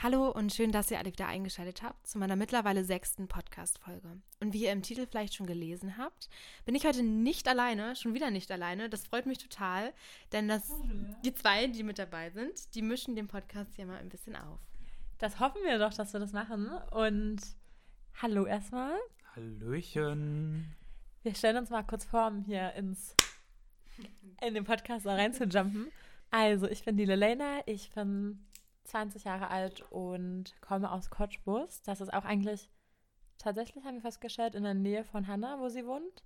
Hallo und schön, dass ihr alle wieder eingeschaltet habt zu meiner mittlerweile sechsten Podcast-Folge. Und wie ihr im Titel vielleicht schon gelesen habt, bin ich heute nicht alleine, schon wieder nicht alleine. Das freut mich total, denn das, die zwei, die mit dabei sind, die mischen den Podcast hier mal ein bisschen auf. Das hoffen wir doch, dass wir das machen. Und hallo erstmal. Hallöchen. Wir stellen uns mal kurz vor, um hier ins in den Podcast da reinzujumpen. Also, ich bin die Lelena, ich bin 20 Jahre alt und komme aus Cottbus. Das ist auch eigentlich, tatsächlich haben wir festgestellt, in der Nähe von Hanna, wo sie wohnt.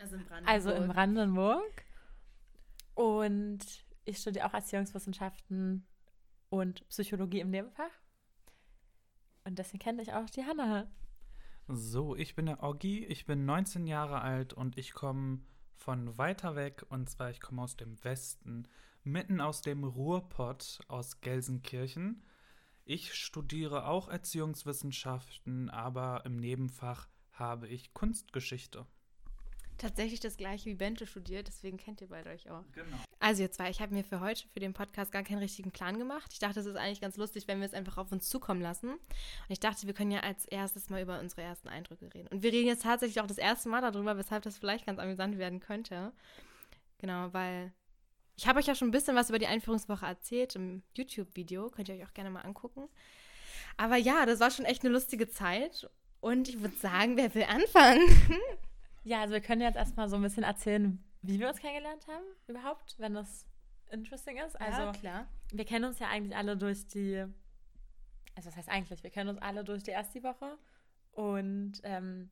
Also in Brandenburg. Also in Brandenburg. Und ich studiere auch Erziehungswissenschaften und Psychologie im Nebenfach. Und deswegen kenne ich auch die Hanna. So, ich bin der Oggi, ich bin 19 Jahre alt und ich komme von weiter weg und zwar ich komme aus dem Westen, mitten aus dem Ruhrpott aus Gelsenkirchen. Ich studiere auch Erziehungswissenschaften, aber im Nebenfach habe ich Kunstgeschichte. Tatsächlich das gleiche wie Bente studiert, deswegen kennt ihr beide euch auch. Genau. Also ihr zwei, ich habe mir für heute, für den Podcast gar keinen richtigen Plan gemacht. Ich dachte, es ist eigentlich ganz lustig, wenn wir es einfach auf uns zukommen lassen. Und ich dachte, wir können ja als erstes mal über unsere ersten Eindrücke reden. Und wir reden jetzt tatsächlich auch das erste Mal darüber, weshalb das vielleicht ganz amüsant werden könnte. Genau, weil ich habe euch ja schon ein bisschen was über die Einführungswoche erzählt im YouTube-Video. Könnt ihr euch auch gerne mal angucken. Aber ja, das war schon echt eine lustige Zeit. Und ich würde sagen, wer will anfangen? Ja, also wir können jetzt erstmal so ein bisschen erzählen, wie wir uns kennengelernt haben, überhaupt, wenn das interesting ist. Also, ja, klar. wir kennen uns ja eigentlich alle durch die, also was heißt eigentlich, wir kennen uns alle durch die erste Woche und ähm,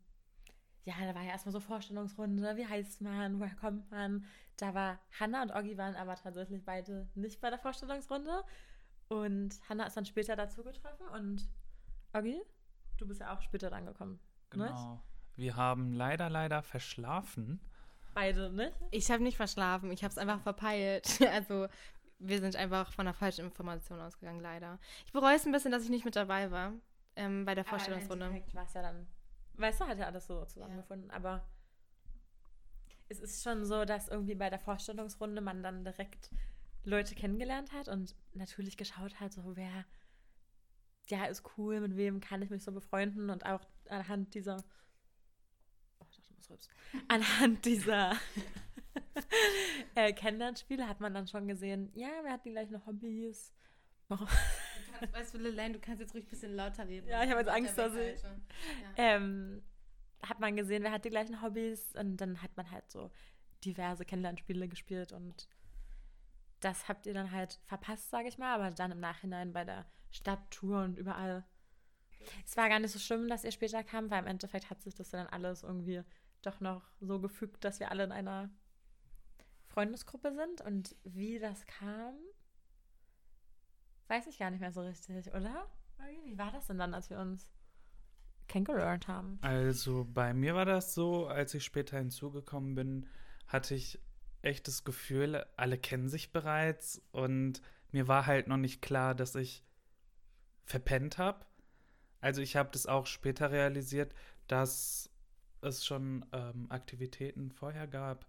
ja, da war ja erstmal so Vorstellungsrunde, wie heißt man, woher kommt man. Da war Hanna und Oggi waren aber tatsächlich beide nicht bei der Vorstellungsrunde und Hanna ist dann später dazu getroffen und Oggi, du bist ja auch später dann gekommen. Genau. Nicht? Wir haben leider, leider verschlafen. Beide, nicht? Ich habe nicht verschlafen, ich habe es einfach verpeilt. Also wir sind einfach von einer falschen Information ausgegangen, leider. Ich bereue es ein bisschen, dass ich nicht mit dabei war ähm, bei der Vorstellungsrunde. Aber im Endeffekt war es ja dann, weißt du, hat ja alles so zusammengefunden, aber es ist schon so, dass irgendwie bei der Vorstellungsrunde man dann direkt Leute kennengelernt hat und natürlich geschaut hat, so wer, ja, ist cool, mit wem kann ich mich so befreunden und auch anhand dieser oh, ich dachte, du musst rülpsen. Anhand dieser äh, Kennenlernspiele hat man dann schon gesehen, ja, wer hat die gleichen Hobbys. Warum? Weißt du, Lelaine, du kannst jetzt ruhig ein bisschen lauter reden. Ja, ich habe jetzt Angst, dass ich. weg, Ähm, hat man gesehen, wer hat die gleichen Hobbys und dann hat man halt so diverse Kennenlernspiele gespielt und das habt ihr dann halt verpasst, sage ich mal, aber dann im Nachhinein bei der Stadttour und überall. Es war gar nicht so schlimm, dass ihr später kam, weil im Endeffekt hat sich das dann alles irgendwie doch noch so gefügt, dass wir alle in einer Freundesgruppe sind und wie das kam, weiß ich gar nicht mehr so richtig, oder? Wie war das denn dann, als wir uns kennengelernt haben? Also bei mir war das so, als ich später hinzugekommen bin, hatte ich echt das Gefühl, alle kennen sich bereits und mir war halt noch nicht klar, dass ich verpennt habe. Also ich habe das auch später realisiert, dass es schon ähm, Aktivitäten vorher gab.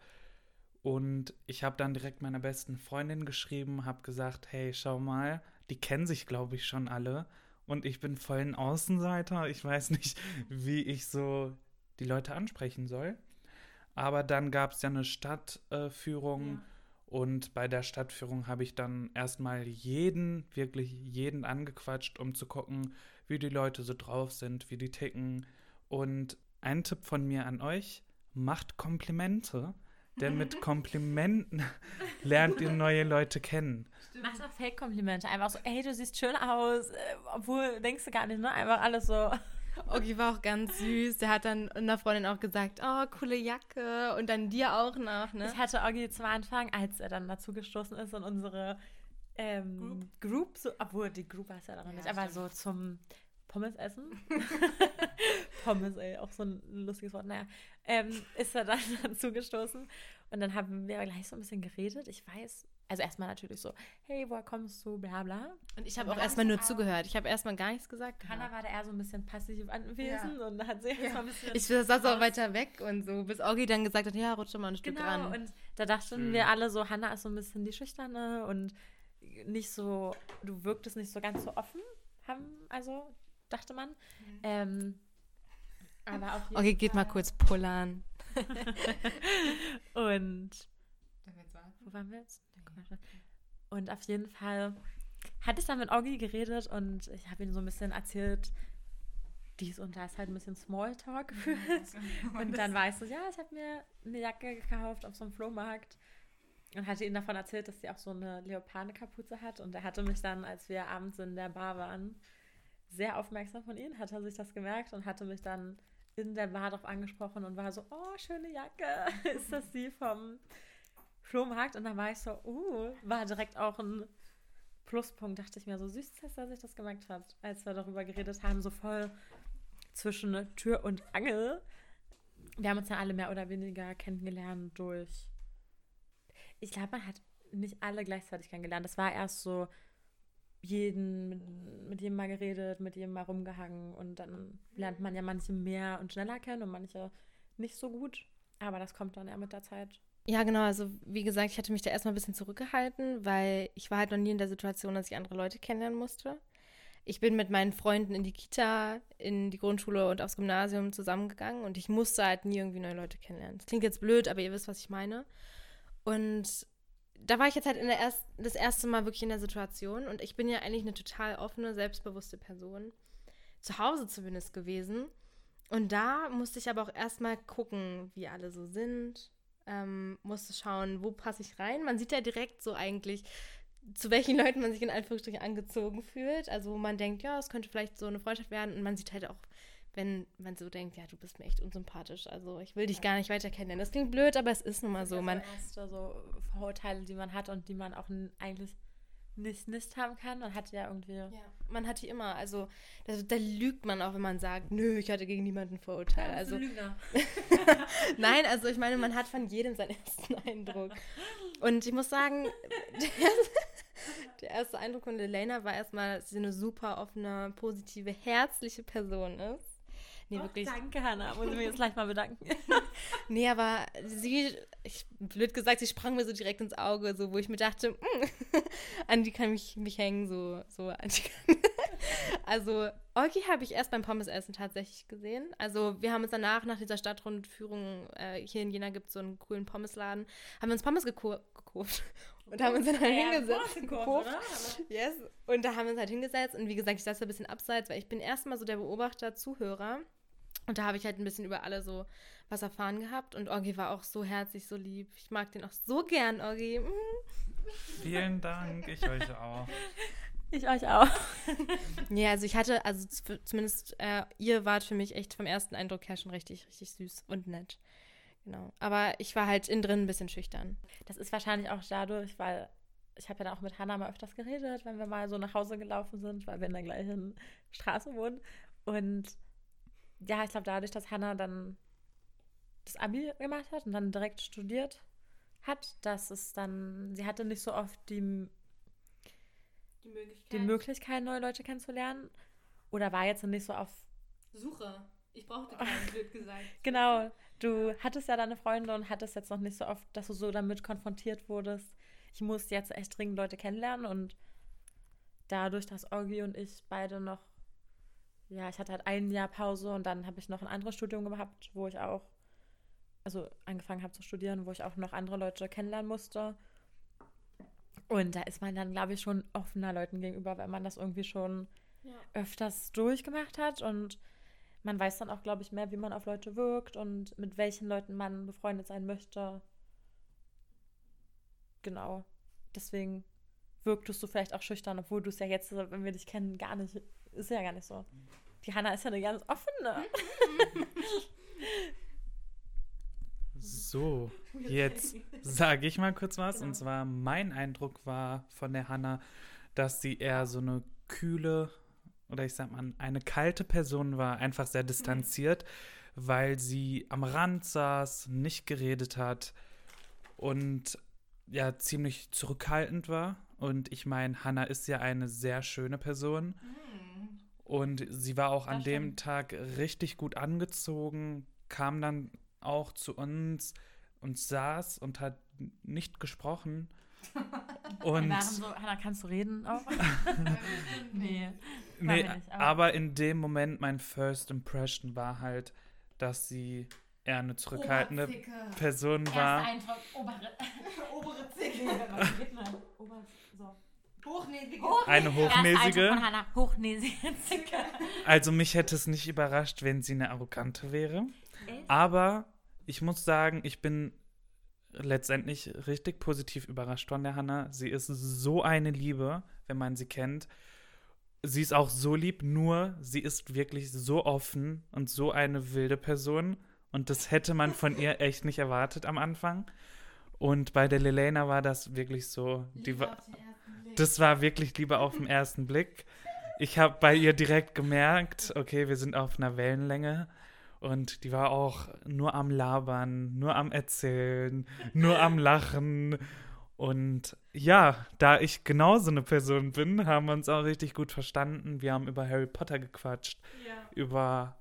Und ich habe dann direkt meiner besten Freundin geschrieben, habe gesagt, hey, schau mal, die kennen sich, glaube ich, schon alle. Und ich bin voll ein Außenseiter. Ich weiß nicht, wie ich so die Leute ansprechen soll. Aber dann gab es ja eine Stadtführung. Ja. Und bei der Stadtführung habe ich dann erstmal jeden, wirklich jeden angequatscht, um zu gucken, wie die Leute so drauf sind, wie die ticken. Und ein Tipp von mir an euch, macht Komplimente. Denn mit Komplimenten lernt ihr neue Leute kennen. Mach doch Fake-Komplimente. Einfach so, ey, du siehst schön aus. äh, Obwohl, denkst du gar nicht, ne? Einfach alles so. Ogi war auch ganz süß. Der hat dann einer Freundin auch gesagt, oh, coole Jacke. Und dann dir auch noch, ne? Ich hatte Oggi zum Anfang, als er dann dazu gestoßen ist in unsere ähm, Group. so, obwohl, die Group war es ja dann noch Ja, nicht, aber stimmt. so zum Pommes essen. Pommes, ey, auch so ein lustiges Wort. Naja, ähm, ist er dann dazu gestoßen. Und dann haben wir gleich so ein bisschen geredet. Ich weiß, also erstmal natürlich so, hey, woher kommst du, bla bla. Und ich habe Und auch erstmal nur auch- zugehört. Ich habe erstmal gar nichts gesagt. Hannah war da eher so ein bisschen passiv anwesend und da hat sie erstmal ein bisschen. Ich saß auch weiter weg und so, bis Ogi dann gesagt hat, ja, rutsche mal ein Stück Genau, ran. und da dachten Mhm. wir alle so, Hannah ist so ein bisschen die Schüchterne und nicht so, du wirktest nicht so ganz so offen, haben also dachte man. Mhm. Ähm, aber auf jeden Okay, geht mal kurz pullern. und wo waren wir jetzt? Und auf jeden Fall hatte ich dann mit Oggi geredet und ich habe ihm so ein bisschen erzählt, dies und das halt ein bisschen Smalltalk geführt. und dann war ich so, ja, ich habe mir eine Jacke gekauft auf so einem Flohmarkt und hatte ihm davon erzählt, dass sie auch so eine Leopardenkapuze hat. Und er hatte mich dann, als wir abends in der Bar waren, sehr aufmerksam von ihm, hat er sich das gemerkt und hatte mich dann in der Bar darauf angesprochen und war so, oh, schöne Jacke, ist das die vom Flohmarkt? Und dann war ich so, uh, war direkt auch ein Pluspunkt, dachte ich mir, so süß, dass er sich das gemerkt hat, als wir darüber geredet haben, so voll zwischen Tür und Angel. Wir haben uns ja alle mehr oder weniger kennengelernt durch. Ich glaube, man hat nicht alle gleichzeitig kennengelernt. Das war erst so jeden, mit, mit jedem mal geredet, mit jedem mal rumgehangen und dann lernt man ja manche mehr und schneller kennen und manche nicht so gut. Aber das kommt dann ja mit der Zeit. Ja, genau. Also, wie gesagt, ich hatte mich da erstmal ein bisschen zurückgehalten, weil ich war halt noch nie in der Situation, dass ich andere Leute kennenlernen musste. Ich bin mit meinen Freunden in die Kita, in die Grundschule und aufs Gymnasium zusammengegangen und ich musste halt nie irgendwie neue Leute kennenlernen. Das klingt jetzt blöd, aber ihr wisst, was ich meine. Und da war ich jetzt halt erst, das erste Mal wirklich in der Situation und ich bin ja eigentlich eine total offene, selbstbewusste Person. Zu Hause zumindest gewesen. Und da musste ich aber auch erstmal gucken, wie alle so sind. Ähm, musste schauen, wo passe ich rein. Man sieht ja direkt so eigentlich, zu welchen Leuten man sich in Anführungsstrichen angezogen fühlt. Also wo man denkt, ja, es könnte vielleicht so eine Freundschaft werden. Und man sieht halt auch, wenn man so denkt, ja, du bist mir echt unsympathisch. Also ich will dich gar nicht weiter kennenlernen. Das klingt blöd, aber es ist nun mal so. Man erste so Vorurteile, die man hat und die man auch eigentlich nicht, nicht haben kann. Man hat ja irgendwie. Ja, man hat die immer. Also da, da, lügt man auch, wenn man sagt, nö, ich hatte gegen niemanden Vorurteile. Ja, also Lügner. Nein, also ich meine, man hat von jedem seinen ersten Eindruck. Und ich muss sagen, der, der erste Eindruck von Elena war erstmal, dass sie eine super offene, positive, herzliche Person ist. Nee, oh, wirklich. Danke, Hannah. Muss ich mich jetzt gleich mal bedanken. nee, aber sie, ich, blöd gesagt, sie sprang mir so direkt ins Auge, so wo ich mir dachte, mm, an die kann mich, mich hängen, so, so an die kann. also, Olgi habe ich erst beim Pommesessen tatsächlich gesehen. Also, wir haben uns danach, nach dieser Stadtrundführung, äh, hier in Jena gibt es so einen coolen Pommesladen, haben wir uns Pommes gekauft und haben uns dann halt ja, hingesetzt. Gekauft, yes. Und da haben wir uns halt hingesetzt und wie gesagt, ich saß da ein bisschen abseits, weil ich bin erstmal so der Beobachter, Zuhörer. Und da habe ich halt ein bisschen über alle so was erfahren gehabt. Und Orgi war auch so herzlich, so lieb. Ich mag den auch so gern, Orgi. Mhm. Vielen Dank, ich euch auch. Ich euch auch. ja, also ich hatte, also zumindest äh, ihr wart für mich echt vom ersten Eindruck her schon richtig, richtig süß und nett. Genau. Aber ich war halt innen drin ein bisschen schüchtern. Das ist wahrscheinlich auch dadurch, weil ich habe ja dann auch mit Hannah mal öfters geredet, wenn wir mal so nach Hause gelaufen sind, weil wir in der gleichen Straße wohnen. Und ja, ich glaube, dadurch, dass Hannah dann das Abi gemacht hat und dann direkt studiert hat, dass es dann, sie hatte nicht so oft die, die, Möglichkeit. die Möglichkeit, neue Leute kennenzulernen. Oder war jetzt nicht so auf Suche. Ich brauchte keinen, blöd gesagt. Genau. Du hattest ja deine Freunde und hattest jetzt noch nicht so oft, dass du so damit konfrontiert wurdest. Ich muss jetzt echt dringend Leute kennenlernen und dadurch, dass Orgi und ich beide noch ja, ich hatte halt ein Jahr Pause und dann habe ich noch ein anderes Studium gehabt, wo ich auch, also angefangen habe zu studieren, wo ich auch noch andere Leute kennenlernen musste. Und da ist man dann, glaube ich, schon offener Leuten gegenüber, wenn man das irgendwie schon ja. öfters durchgemacht hat. Und man weiß dann auch, glaube ich, mehr, wie man auf Leute wirkt und mit welchen Leuten man befreundet sein möchte. Genau. Deswegen wirktest du vielleicht auch schüchtern, obwohl du es ja jetzt, wenn wir dich kennen, gar nicht ist ja gar nicht so. Die Hanna ist ja eine ganz offene. So, jetzt sage ich mal kurz was. Genau. Und zwar, mein Eindruck war von der Hanna, dass sie eher so eine kühle oder ich sag mal eine kalte Person war, einfach sehr distanziert, mhm. weil sie am Rand saß, nicht geredet hat und ja ziemlich zurückhaltend war. Und ich meine, Hanna ist ja eine sehr schöne Person. Mhm und sie war auch das an stimmt. dem Tag richtig gut angezogen, kam dann auch zu uns und saß und hat nicht gesprochen. Und Wir waren so, Hannah, kannst du reden auch? nee. nee, nicht, aber- aber in dem Moment mein First Impression war halt, dass sie eher eine zurückhaltende Oberzicke. Person war. Eindruck, obere. Obere Zicke. Ober, so. Hochnäsige. Eine Erster hochnäsige. von Hannah, hochnäsige Zicke. Also mich hätte es nicht überrascht, wenn sie eine arrogante wäre. Echt? Aber ich muss sagen, ich bin letztendlich richtig positiv überrascht von der Hannah. Sie ist so eine Liebe, wenn man sie kennt. Sie ist auch so lieb, nur sie ist wirklich so offen und so eine wilde Person. Und das hätte man von ihr echt nicht erwartet am Anfang. Und bei der Lelena war das wirklich so. Die war, das war wirklich Liebe auf den ersten Blick. Ich habe bei ihr direkt gemerkt, okay, wir sind auf einer Wellenlänge. Und die war auch nur am Labern, nur am Erzählen, nur am Lachen. Und ja, da ich genauso eine Person bin, haben wir uns auch richtig gut verstanden. Wir haben über Harry Potter gequatscht, über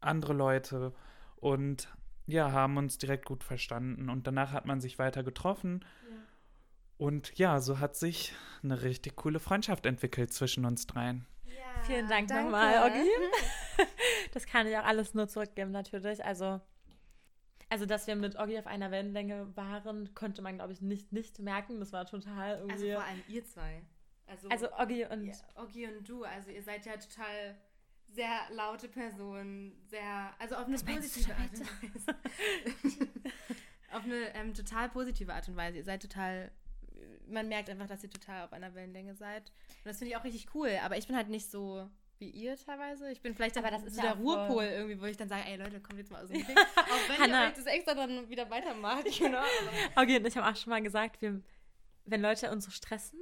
andere Leute und ja, haben uns direkt gut verstanden. Und danach hat man sich weiter getroffen. Und ja, so hat sich eine richtig coole Freundschaft entwickelt zwischen uns dreien. Vielen Dank danke. nochmal, Oggi. Das kann ich auch alles nur zurückgeben, natürlich. Also, also dass wir mit Oggi auf einer Wellenlänge waren, konnte man, glaube ich, nicht, nicht merken. Das war total Also irgendwie. vor allem ihr zwei. Also, Also, Oggi und. ja, Oggi und du, also ihr seid ja total sehr laute Personen, sehr, also auf eine du positive Art und Weise. auf eine ähm, total positive Art und Weise. Ihr seid total, man merkt einfach, dass ihr total auf einer Wellenlänge seid. Und das finde ich auch richtig cool. Aber ich bin halt nicht so wie ihr teilweise. Ich bin vielleicht Aber das ist so der Ruhepol irgendwie, wo ich dann sage, ey Leute, kommt jetzt mal aus dem Meeting. Auch wenn Hannah. ihr euch das extra dann wieder weitermacht, aber- Oggi und ich haben auch schon mal gesagt, wir, wenn Leute uns so stressen,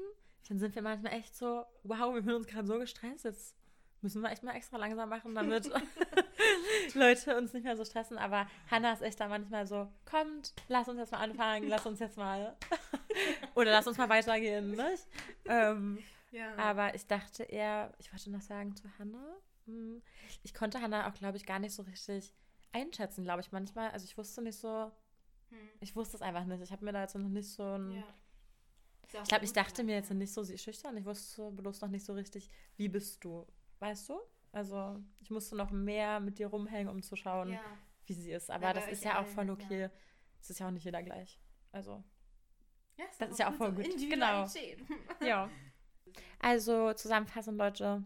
dann sind wir manchmal echt so, wow, wir fühlen uns gerade so gestresst, jetzt müssen wir echt mal extra langsam machen, damit Leute uns nicht mehr so stressen. Aber Hannah ist echt da manchmal so, kommt, lass uns jetzt mal anfangen, lass uns jetzt mal oder lass uns mal weitergehen, nicht? Ähm, Ja. aber ich dachte eher, ich wollte noch sagen zu Hannah, hm, ich konnte Hannah auch, glaube ich, gar nicht so richtig einschätzen, glaube ich, manchmal. Also ich wusste nicht so, Hm. ich wusste es einfach nicht. Ich habe mir da jetzt noch nicht so ein. Ja. Ich glaube, ich dachte mir jetzt nicht so, sie ist schüchtern. Ich wusste bloß noch nicht so richtig, wie bist du? Weißt du? Also, ich musste noch mehr mit dir rumhängen, um zu schauen, Ja. wie sie ist. Aber Ja, das ist ja auch voll okay. Es ist ja auch nicht jeder gleich. Also, Ja, Das ist ja auch voll gut. Genau. Ja. Also, zusammenfassend, Leute,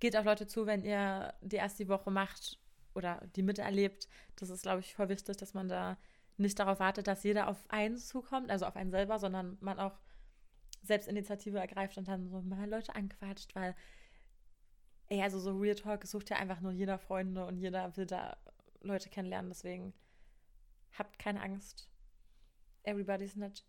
geht auf Leute zu, wenn ihr die erste Woche macht oder die miterlebt. Das ist, glaube ich, voll wichtig, dass man da nicht darauf wartet, dass jeder auf einen zukommt, also auf einen selber, sondern man auch selbst Initiative ergreift und dann so mal Leute anquatscht, weil, ey, also so Real Talk sucht ja einfach nur jeder Freunde und jeder will da Leute kennenlernen. Deswegen habt keine Angst. Everybody's nett.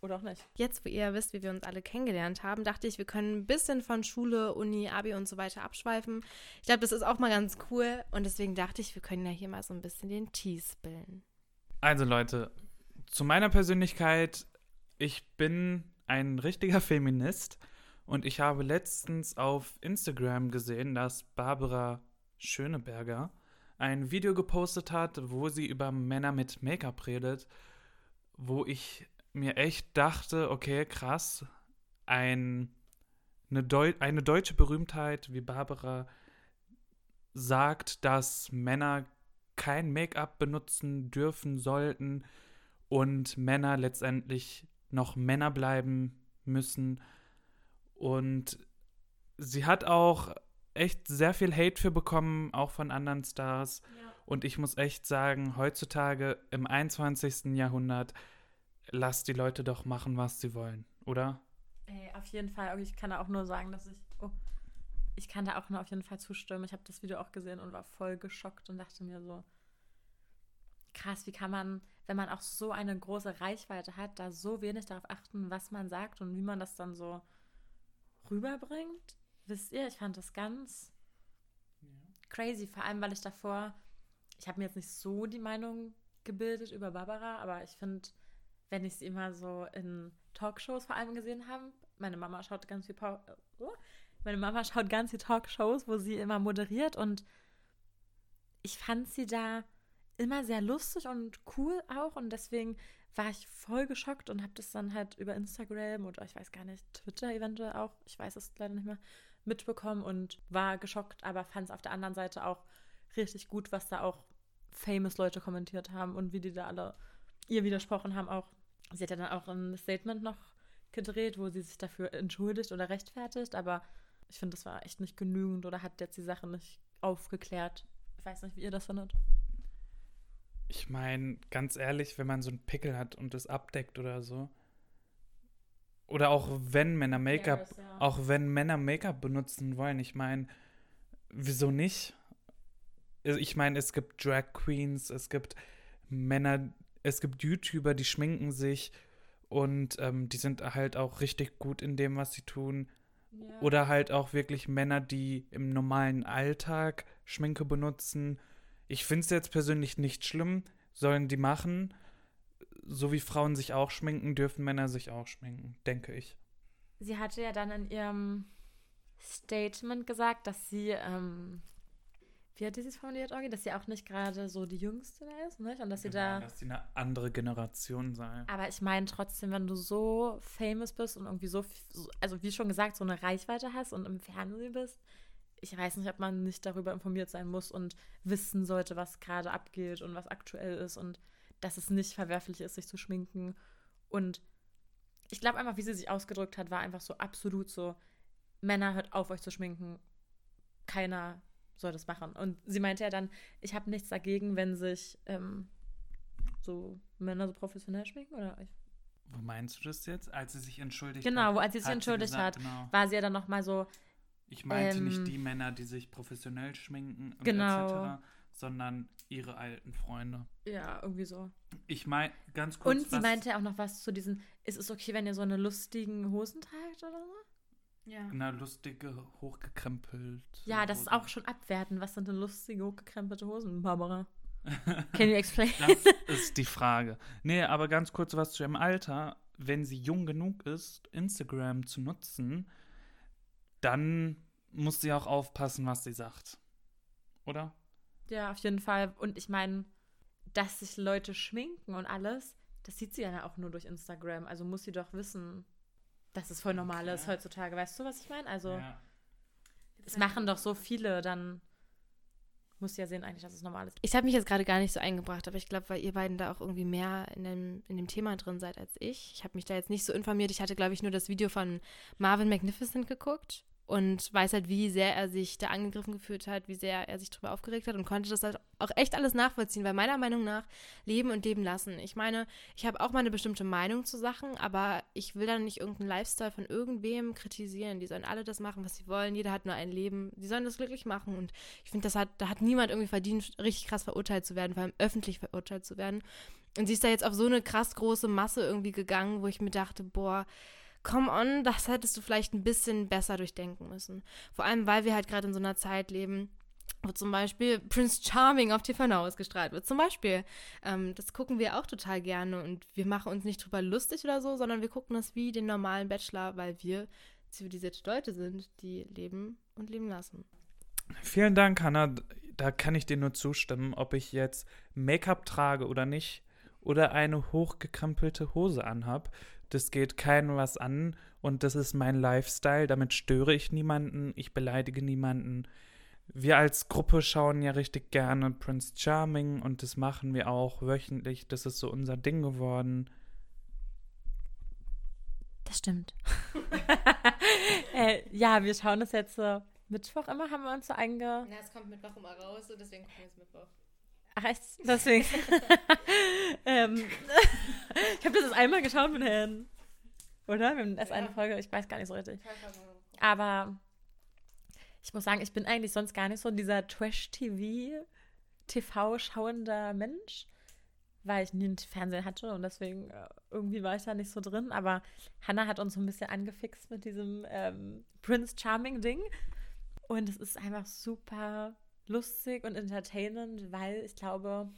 Oder auch nicht. Jetzt, wo ihr wisst, wie wir uns alle kennengelernt haben, dachte ich, wir können ein bisschen von Schule, Uni, Abi und so weiter abschweifen. Ich glaube, das ist auch mal ganz cool. Und deswegen dachte ich, wir können ja hier mal so ein bisschen den Tee spillen. Also Leute, zu meiner Persönlichkeit, ich bin ein richtiger Feminist und ich habe letztens auf Instagram gesehen, dass Barbara Schöneberger ein Video gepostet hat, wo sie über Männer mit Make-up redet, wo ich mir echt dachte, okay, krass, ein, eine, Deu eine deutsche Berühmtheit wie Barbara sagt, dass Männer kein Make-up benutzen dürfen sollten und Männer letztendlich noch Männer bleiben müssen. Und sie hat auch echt sehr viel Hate für bekommen, auch von anderen Stars. Und ich muss echt sagen, heutzutage im 21. Jahrhundert, lasst die Leute doch machen, was sie wollen, oder? Ey, auf jeden Fall. Ich kann da auch nur sagen, dass ich. Oh, ich kann da auch nur auf jeden Fall zustimmen. Ich habe das Video auch gesehen und war voll geschockt und dachte mir so, krass, wie kann man, wenn man auch so eine große Reichweite hat, da so wenig darauf achten, was man sagt und wie man das dann so rüberbringt? Wisst ihr, ich fand das ganz crazy, vor allem weil ich davor, ich habe mir jetzt nicht so die Meinung gebildet über Barbara, aber ich finde, wenn ich sie immer so in Talkshows vor allem gesehen habe, meine Mama schaut ganz viel äh, oh. meine Mama schaut ganz viel Talkshows, wo sie immer moderiert und ich fand sie da immer sehr lustig und cool auch und deswegen war ich voll geschockt und habe das dann halt über Instagram oder ich weiß gar nicht, Twitter eventuell auch, ich weiß es leider nicht mehr, mitbekommen und war geschockt, aber fand es auf der anderen Seite auch richtig gut, was da auch famous Leute kommentiert haben und wie die da alle ihr widersprochen haben auch. Sie hat ja dann auch ein Statement noch gedreht, wo sie sich dafür entschuldigt oder rechtfertigt, aber ich finde, das war echt nicht genügend oder hat jetzt die Sache nicht aufgeklärt. Ich weiß nicht, wie ihr das findet. Ich meine, ganz ehrlich, wenn man so einen Pickel hat und das abdeckt oder so. Oder auch wenn Männer Make-up, Ja, ja. auch wenn Männer Make-up benutzen wollen, ich meine, wieso nicht? Also Ich meine, es gibt Drag Queens, es gibt Männer, es gibt YouTuber, die schminken sich und ähm, die sind halt auch richtig gut in dem, was sie tun. Ja. Oder halt auch wirklich Männer, die im normalen Alltag Schminke benutzen. Ich finde es jetzt persönlich nicht schlimm, sollen die machen. So wie Frauen sich auch schminken, dürfen Männer sich auch schminken, denke ich. Sie hatte ja dann in ihrem Statement gesagt, dass sie, ähm, wie hat sie es formuliert, Orgi? Dass sie auch nicht gerade so die Jüngste da ist, nicht? Und dass sie da. Dass sie eine andere Generation sei. Aber ich meine trotzdem, wenn du so famous bist und irgendwie so- also wie schon gesagt, so eine Reichweite hast und im Fernsehen bist, ich weiß nicht, ob man nicht darüber informiert sein muss und wissen sollte, was gerade abgeht und was aktuell ist und dass es nicht verwerflich ist, sich zu schminken. Und ich glaube einfach, wie sie sich ausgedrückt hat, war einfach so absolut so, Männer, hört auf, euch zu schminken. Keiner soll das machen. Und sie meinte ja dann, ich habe nichts dagegen, wenn sich ähm, so Männer so professionell schminken, oder? Ich, Wo meinst du das jetzt? Als sie sich entschuldigt Genau, hat? wo- als sie sich entschuldigt gesagt, hat, Genau. war sie ja dann nochmal so, Ich meinte ähm, nicht die Männer, die sich professionell schminken und Genau. etc., sondern ihre alten Freunde. ja, irgendwie so. Ich meine, ganz kurz. Und sie was- meinte ja auch noch was zu diesen, ist es okay, wenn ihr so eine lustigen Hosen tragt oder so? Ja. Na, lustige, hochgekrempelt. Ja, das ist Hosen. auch schon abwertend. Was sind denn lustige, hochgekrempelte Hosen, Barbara? Can you explain? Das ist die Frage. Nee, aber ganz kurz was zu ihrem Alter. Wenn sie jung genug ist, Instagram zu nutzen, dann muss sie auch aufpassen, was sie sagt. Oder? Ja, auf jeden Fall. Und ich meine, dass sich Leute schminken und alles, das sieht sie ja auch nur durch Instagram. Also muss sie doch wissen, dass es voll normal ist Okay. heutzutage. Weißt du, was ich meine? Also, Ja. es machen doch so viele, dann muss sie ja sehen eigentlich, dass es normal ist. Ich habe mich jetzt gerade gar nicht so eingebracht, aber ich glaube, weil ihr beiden da auch irgendwie mehr in dem, in dem Thema drin seid als ich. Ich habe mich da jetzt nicht so informiert. Ich hatte, glaube ich, nur das Video von Marvin Magnificent geguckt und weiß halt, wie sehr er sich da angegriffen gefühlt hat, wie sehr er sich darüber aufgeregt hat und konnte das halt auch echt alles nachvollziehen, weil meiner Meinung nach leben und leben lassen. Ich meine, ich habe auch mal eine bestimmte Meinung zu Sachen, aber ich will dann nicht irgendeinen Lifestyle von irgendwem kritisieren. Die sollen alle das machen, was sie wollen. Jeder hat nur ein Leben. Die sollen das glücklich machen und ich finde, das hat, da hat niemand irgendwie verdient, richtig krass verurteilt zu werden, vor allem öffentlich verurteilt zu werden. Und sie ist da jetzt auf so eine krass große Masse irgendwie gegangen, wo ich mir dachte, boah, come on, das hättest du vielleicht ein bisschen besser durchdenken müssen. Vor allem, weil wir halt gerade in so einer Zeit leben, wo zum Beispiel Prince Charming auf TV Now ausgestrahlt wird. Zum Beispiel. Ähm, das gucken wir auch total gerne und wir machen uns nicht drüber lustig oder so, sondern wir gucken das wie den normalen Bachelor, weil wir zivilisierte Leute sind, die leben und leben lassen. Vielen Dank, Hannah. Da kann ich dir nur zustimmen, ob ich jetzt Make-up trage oder nicht oder eine hochgekrempelte Hose anhab. Das geht keinem was an und das ist mein Lifestyle. Damit störe ich niemanden, ich beleidige niemanden. Wir als Gruppe schauen ja richtig gerne Prince Charming und das machen wir auch wöchentlich. Das ist so unser Ding geworden. Das stimmt. äh, ja, wir schauen das jetzt so Mittwoch immer, haben wir uns so einge... Na, es kommt Mittwoch immer raus und deswegen gucken wir es Mittwoch. Ach echt? Deswegen. ähm, ich habe das jetzt einmal geschaut mit Herrn. Oder? Wir haben erst eine Ja. Folge, ich weiß gar nicht so richtig. Aber ich muss sagen, ich bin eigentlich sonst gar nicht so dieser Trash-TV, TV-schauender Mensch, weil ich nie einen Fernseher hatte und deswegen äh, irgendwie war ich da nicht so drin. Aber Hannah hat uns so ein bisschen angefixt mit diesem ähm, Prince Charming-Ding. Und es ist einfach super lustig und entertainend, weil ich glaube,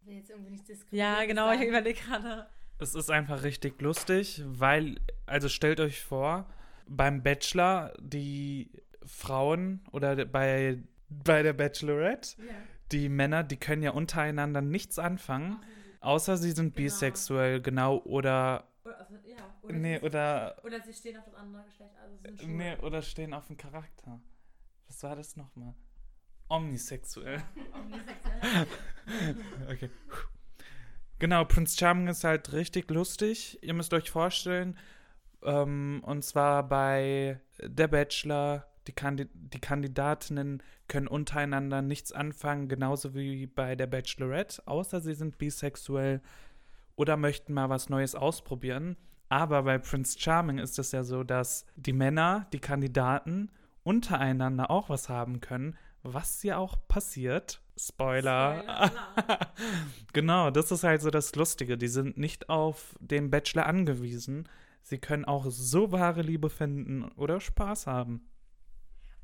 Ich will jetzt irgendwie nicht ja, genau, ich überlege gerade. Es ist einfach richtig lustig, weil, also stellt euch vor, beim Bachelor die Frauen oder bei, bei der Bachelorette, Ja. die Männer, die können ja untereinander nichts anfangen. Außer sie sind Genau. bisexuell, genau, oder. Oder, also, ja, oder, Nee, sie, oder. oder sie stehen auf das andere Geschlecht, also sind schwul. Nee, oder stehen auf dem Charakter. Was war das nochmal? Omnisexuell. Omnisexuell. Okay. Genau, Prince Charming ist halt richtig lustig. Ihr müsst euch vorstellen, ähm, und zwar bei Der Bachelor, die, Kandi die Kandidatinnen können untereinander nichts anfangen, genauso wie bei der Bachelorette, außer sie sind bisexuell oder möchten mal was Neues ausprobieren. Aber bei Prince Charming ist es ja so, dass die Männer, die Kandidaten, untereinander auch was haben können, was ja auch passiert. Spoiler. Spoiler Alarm. genau, das ist halt so das Lustige. Die sind nicht auf den Bachelor angewiesen. Sie können auch so wahre Liebe finden oder Spaß haben.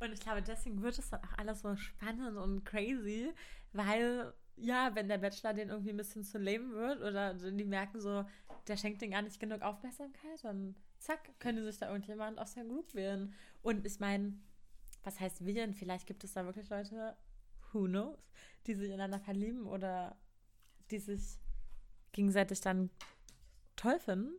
Und ich glaube, deswegen wird es dann auch alles so spannend und crazy, weil, ja, wenn der Bachelor den irgendwie ein bisschen zu lame wird oder die merken so, der schenkt denen gar nicht genug Aufmerksamkeit, dann zack, können sich da irgendjemand aus der Group wählen. Und ich meine, was heißt wählen? Vielleicht gibt es da wirklich Leute, who knows, die sich ineinander verlieben oder die sich gegenseitig dann toll finden.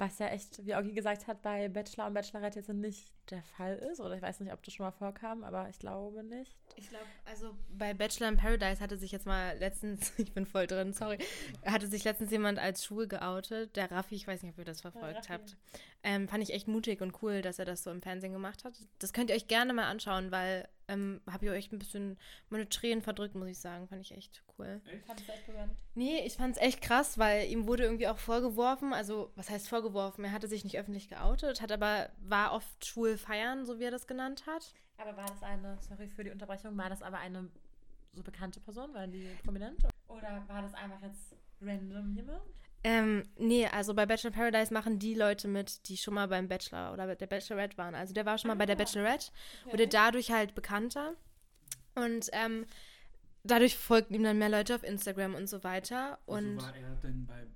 Was ja echt, wie Augi gesagt hat, bei Bachelor und Bachelorette jetzt nicht der Fall ist. Oder ich weiß nicht, ob das schon mal vorkam, aber ich glaube nicht. Ich glaube, also bei Bachelor in Paradise hatte sich jetzt mal letztens, ich bin voll drin, sorry, hatte sich letztens jemand als schwul geoutet. Der Raffi, ich weiß nicht, ob ihr das verfolgt Raffi. habt. Ähm, fand ich echt mutig und cool, dass er das so im Fernsehen gemacht hat. Das könnt ihr euch gerne mal anschauen, weil ähm, habe ich euch ein bisschen meine Tränen verdrückt, muss ich sagen. Fand ich echt cool. Fand ich echt berührend. Nee, ich fand es echt krass, weil ihm wurde irgendwie auch vorgeworfen, also was heißt vorgeworfen? Er hatte sich nicht öffentlich geoutet, hat aber, war oft schwul feiern, so wie er das genannt hat. Aber war das eine, sorry für die Unterbrechung, war das aber eine so bekannte Person? War die prominent? Oder war das einfach jetzt random jemand? Ähm, nee, also bei Bachelor in Paradise machen die Leute mit, die schon mal beim Bachelor oder der Bachelorette waren. Also der war schon mal bei der Ah, Bachelorette, wurde dadurch halt bekannter. Und ähm, dadurch folgten ihm dann mehr Leute auf Instagram und so weiter. Und Wieso war er denn bei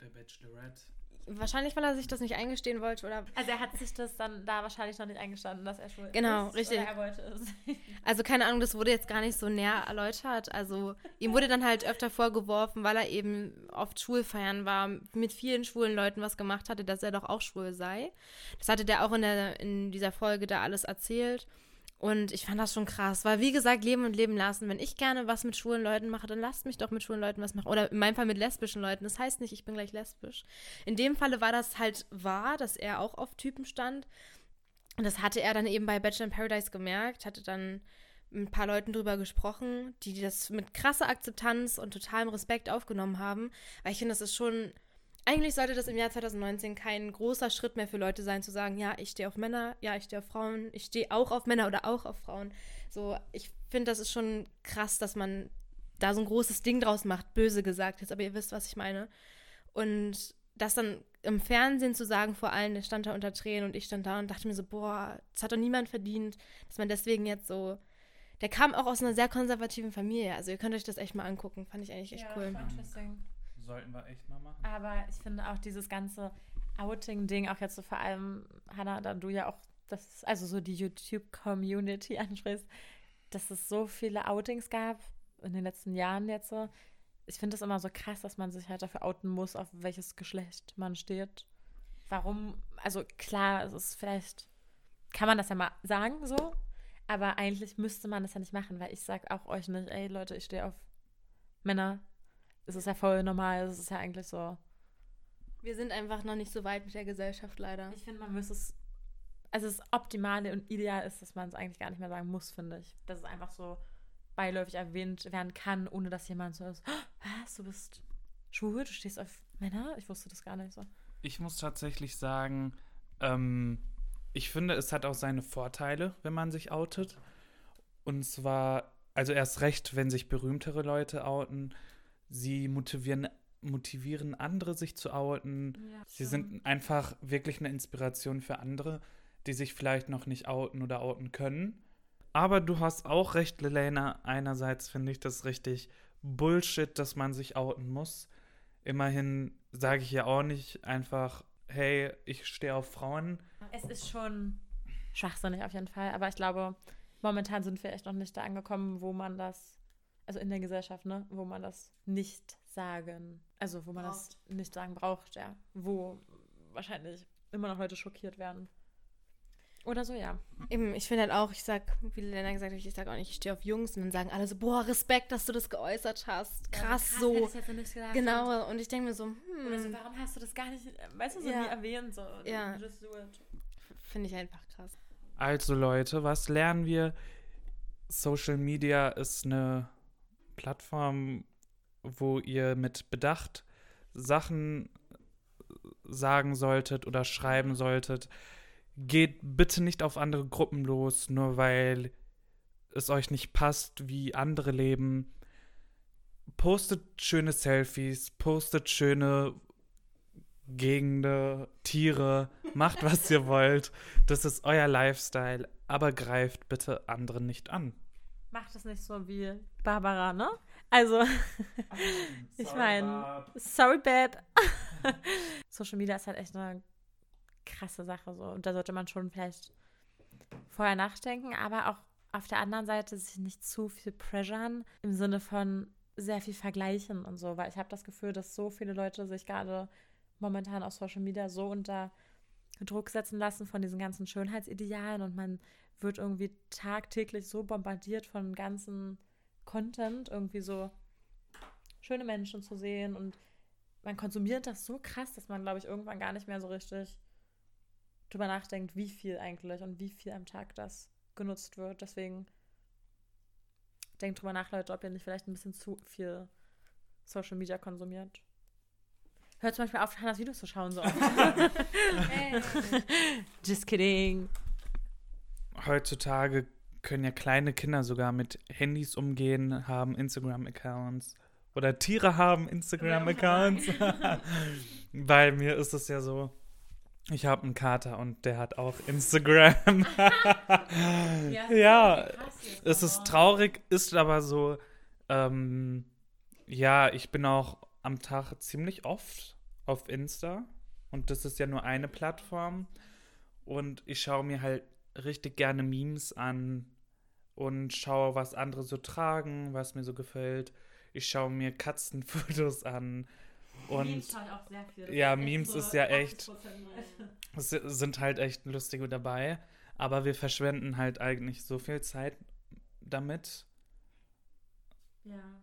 der Bachelorette? Wahrscheinlich, weil er sich das nicht eingestehen wollte oder Also er hat sich das dann da wahrscheinlich noch nicht eingestanden, dass er schwul Genau, ist. richtig. Oder er wollte es. Also keine Ahnung, das wurde jetzt gar nicht so näher erläutert. Also ihm wurde dann halt öfter vorgeworfen, weil er eben oft Schulfeiern war, mit vielen schwulen Leuten was gemacht hatte, dass er doch auch schwul sei. Das hatte der auch in, der, in dieser Folge da alles erzählt. Und ich fand das schon krass, weil wie gesagt, leben und leben lassen. Wenn ich gerne was mit schwulen Leuten mache, dann lasst mich doch mit schwulen Leuten was machen. Oder in meinem Fall mit lesbischen Leuten. Das heißt nicht, ich bin gleich lesbisch. In dem Falle war das halt wahr, dass er auch auf Typen stand. Und das hatte er dann eben bei Bachelor in Paradise gemerkt, hatte dann mit ein paar Leuten drüber gesprochen, die das mit krasser Akzeptanz und totalem Respekt aufgenommen haben. Weil ich finde, das ist schon. Eigentlich sollte das im Jahr 2019 kein großer Schritt mehr für Leute sein, zu sagen, ja, ich stehe auf Männer, ja, ich stehe auf Frauen, ich stehe auch auf Männer oder auch auf Frauen. So, ich finde, das ist schon krass, dass man da so ein großes Ding draus macht, böse gesagt jetzt, aber ihr wisst, was ich meine. Und das dann im Fernsehen zu sagen vor allen, der stand da unter Tränen und ich stand da und dachte mir so, boah, das hat doch niemand verdient, dass man deswegen jetzt so. Der kam auch aus einer sehr konservativen Familie. Also ihr könnt euch das echt mal angucken. Fand ich eigentlich echt ja, cool. interesting. Sollten wir echt mal machen. Aber ich finde auch dieses ganze Outing-Ding, auch jetzt so vor allem, Hannah, da du ja auch das, also so die YouTube-Community ansprichst, dass es so viele Outings gab in den letzten Jahren jetzt so. Ich finde es immer so krass, dass man sich halt dafür outen muss, auf welches Geschlecht man steht. Warum, also klar, es ist vielleicht, kann man das ja mal sagen so, aber eigentlich müsste man das ja nicht machen, weil ich sag auch euch nicht, ey Leute, ich stehe auf Männer. Es ist ja voll normal, es ist ja eigentlich so. Wir sind einfach noch nicht so weit mit der Gesellschaft, leider. Ich finde, man müsste es, also das Optimale und Ideal ist, dass man es eigentlich gar nicht mehr sagen muss, finde ich. Dass es einfach so beiläufig erwähnt werden kann, ohne dass jemand so ist, "Oh, was, du bist schwul, du stehst auf Männer? Ich wusste das gar nicht so. Ich muss tatsächlich sagen, ähm, ich finde, es hat auch seine Vorteile, wenn man sich outet. Und zwar, also erst recht, wenn sich berühmtere Leute outen. Sie motivieren, motivieren andere, sich zu outen. Sie sind einfach wirklich eine Inspiration für andere, die sich vielleicht noch nicht outen oder outen können. Aber du hast auch recht, Lelena. Einerseits finde ich das richtig Bullshit, dass man sich outen muss. Immerhin sage ich ja auch nicht einfach, hey, ich stehe auf Frauen. Es ist schon schwachsinnig auf jeden Fall, aber ich glaube, momentan sind wir echt noch nicht da angekommen, wo man das also in der Gesellschaft, ne, wo man das nicht sagen, also wo man braucht. das nicht sagen braucht, ja, wo wahrscheinlich immer noch Leute schockiert werden. Oder so, ja. Eben, ich finde halt auch, ich sag, wie Lena gesagt hat, ich sag auch nicht, ich stehe auf Jungs und dann sagen alle so, boah, Respekt, dass du das geäußert hast. Krass, ja, krass so. Jetzt gesagt, genau, und ich denke mir so, hm. Oder so, warum hast du das gar nicht, weißt du, so ja. nie erwähnt? So, ja. Finde ich einfach krass. Also Leute, was lernen wir? Social Media ist eine Plattform, wo ihr mit Bedacht Sachen sagen solltet oder schreiben solltet. Geht bitte nicht auf andere Gruppen los, nur weil es euch nicht passt, wie andere leben. Postet schöne Selfies, postet schöne Gegenden, Tiere, macht was ihr wollt. Das ist euer Lifestyle, aber greift bitte andere nicht an. Macht es nicht so wie Barbara, ne? Also, ich meine, sorry, Babe. Social Media ist halt echt eine krasse Sache so. Und da sollte man schon vielleicht vorher nachdenken, aber auch auf der anderen Seite sich nicht zu viel pressuren im Sinne von sehr viel vergleichen und so, weil ich habe das Gefühl, dass so viele Leute sich gerade momentan auf Social Media so unter Druck setzen lassen von diesen ganzen Schönheitsidealen und man wird irgendwie tagtäglich so bombardiert von ganzen Content, irgendwie so schöne Menschen zu sehen und man konsumiert das so krass, dass man, glaube ich, irgendwann gar nicht mehr so richtig drüber nachdenkt, wie viel eigentlich und wie viel am Tag das genutzt wird. Deswegen denkt drüber nach, Leute, ob ihr nicht vielleicht ein bisschen zu viel Social Media konsumiert. Hört zum Beispiel auf, Hannas Videos zu schauen so. Just kidding. Heutzutage können ja kleine Kinder sogar mit Handys umgehen, haben Instagram-Accounts. Oder Tiere haben Instagram-Accounts. Weil mir ist es ja so, ich habe einen Kater und der hat auch Instagram. ja, ja es ist traurig, ist aber so. Ähm, ja, ich bin auch am Tag ziemlich oft auf Insta und das ist ja nur eine Plattform und ich schaue mir halt richtig gerne Memes an und schaue, was andere so tragen, was mir so gefällt. Ich schaue mir Katzenfotos an und Memes ich auch sehr viel. ja, Memes ist ja echt. Es sind halt echt lustige dabei. Aber wir verschwenden halt eigentlich so viel Zeit damit. Ja.